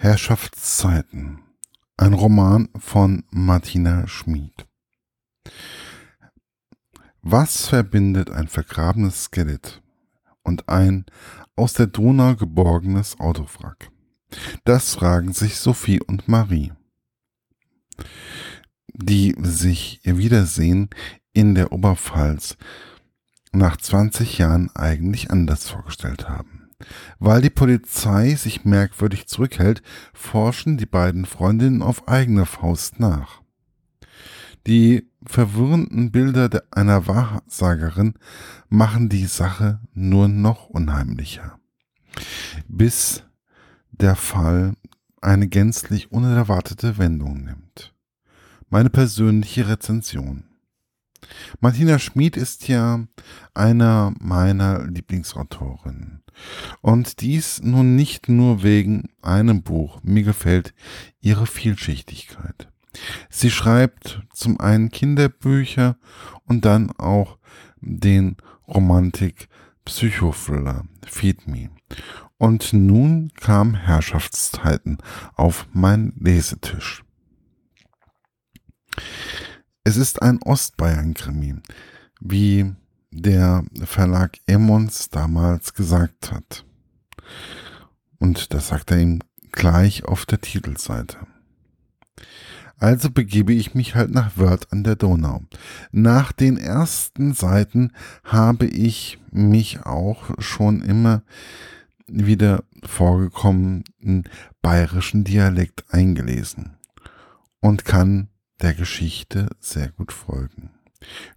Herrschaftszeiten. Ein Roman von Martina Schmid. Was verbindet ein vergrabenes Skelett und ein aus der Donau geborgenes Autowrack? Das fragen sich Sophie und Marie, die sich ihr Wiedersehen in der Oberpfalz nach 20 Jahren eigentlich anders vorgestellt haben. Weil die Polizei sich merkwürdig zurückhält, forschen die beiden Freundinnen auf eigene Faust nach. Die verwirrenden Bilder einer Wahrsagerin machen die Sache nur noch unheimlicher. Bis der Fall eine gänzlich unerwartete Wendung nimmt. Meine persönliche Rezension. Martina Schmid ist ja einer meiner Lieblingsautorinnen. Und dies nun nicht nur wegen einem Buch. Mir gefällt ihre Vielschichtigkeit. Sie schreibt zum einen Kinderbücher und dann auch den Romantik Psychothriller Feed Me. Und nun kam Herrschaftszeiten auf mein Lesetisch. Es ist ein Ostbayern-Krimi, wie der Verlag Emmons damals gesagt hat. Und das sagt er ihm gleich auf der Titelseite. Also begebe ich mich halt nach Wörth an der Donau. Nach den ersten Seiten habe ich mich auch schon immer wieder vorgekommenen bayerischen Dialekt eingelesen und kann der Geschichte sehr gut folgen.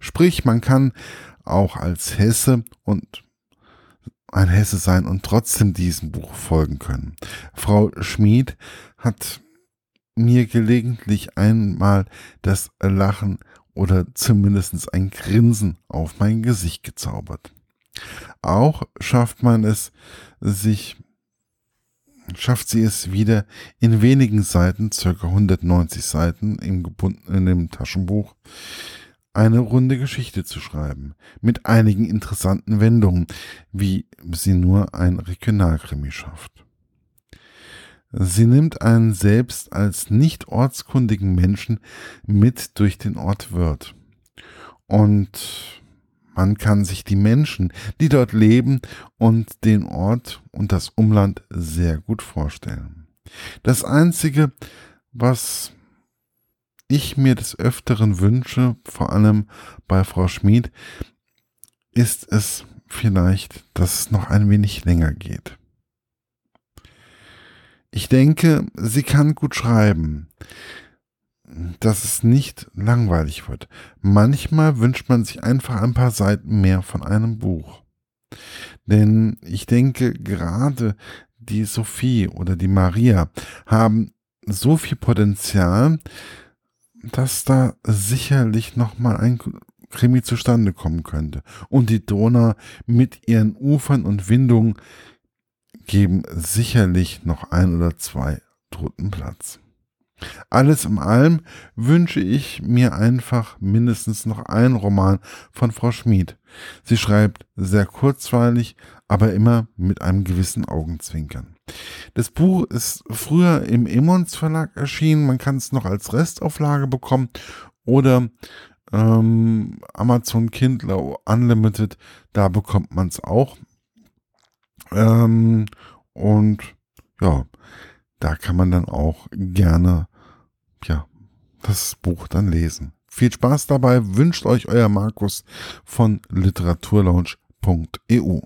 Sprich, man kann auch als Hesse und ein Hesse sein und trotzdem diesem Buch folgen können. Frau Schmid hat mir gelegentlich einmal das Lachen oder zumindest ein Grinsen auf mein Gesicht gezaubert. Auch schafft man es sich, schafft sie es wieder in wenigen Seiten, circa 190 Seiten im gebundenen Taschenbuch, eine runde Geschichte zu schreiben, mit einigen interessanten Wendungen, wie sie nur ein Regionalkrimi schafft. Sie nimmt einen selbst als nicht ortskundigen Menschen mit durch den Ort Wörth. Und man kann sich die Menschen, die dort leben und den Ort und das Umland sehr gut vorstellen. Das Einzige, was ich mir des Öfteren wünsche, vor allem bei Frau Schmid, ist es vielleicht, dass es noch ein wenig länger geht. Ich denke, sie kann gut schreiben, dass es nicht langweilig wird. Manchmal wünscht man sich einfach ein paar Seiten mehr von einem Buch. Denn ich denke, gerade die Sophie oder die Maria haben so viel Potenzial, dass da sicherlich nochmal ein Krimi zustande kommen könnte. Und die Donau mit ihren Ufern und Windungen geben sicherlich noch ein oder zwei toten Platz. Alles in allem wünsche ich mir einfach mindestens noch einen Roman von Frau Schmid. Sie schreibt sehr kurzweilig, aber immer mit einem gewissen Augenzwinkern. Das Buch ist früher im Emons Verlag erschienen. Man kann es noch als Restauflage bekommen oder ähm, Amazon Kindle Unlimited. Da bekommt man es auch. Ähm, und ja, da kann man dann auch gerne ja, das Buch dann lesen. Viel Spaß dabei, wünscht euch euer Markus von literaturlaunch.eu.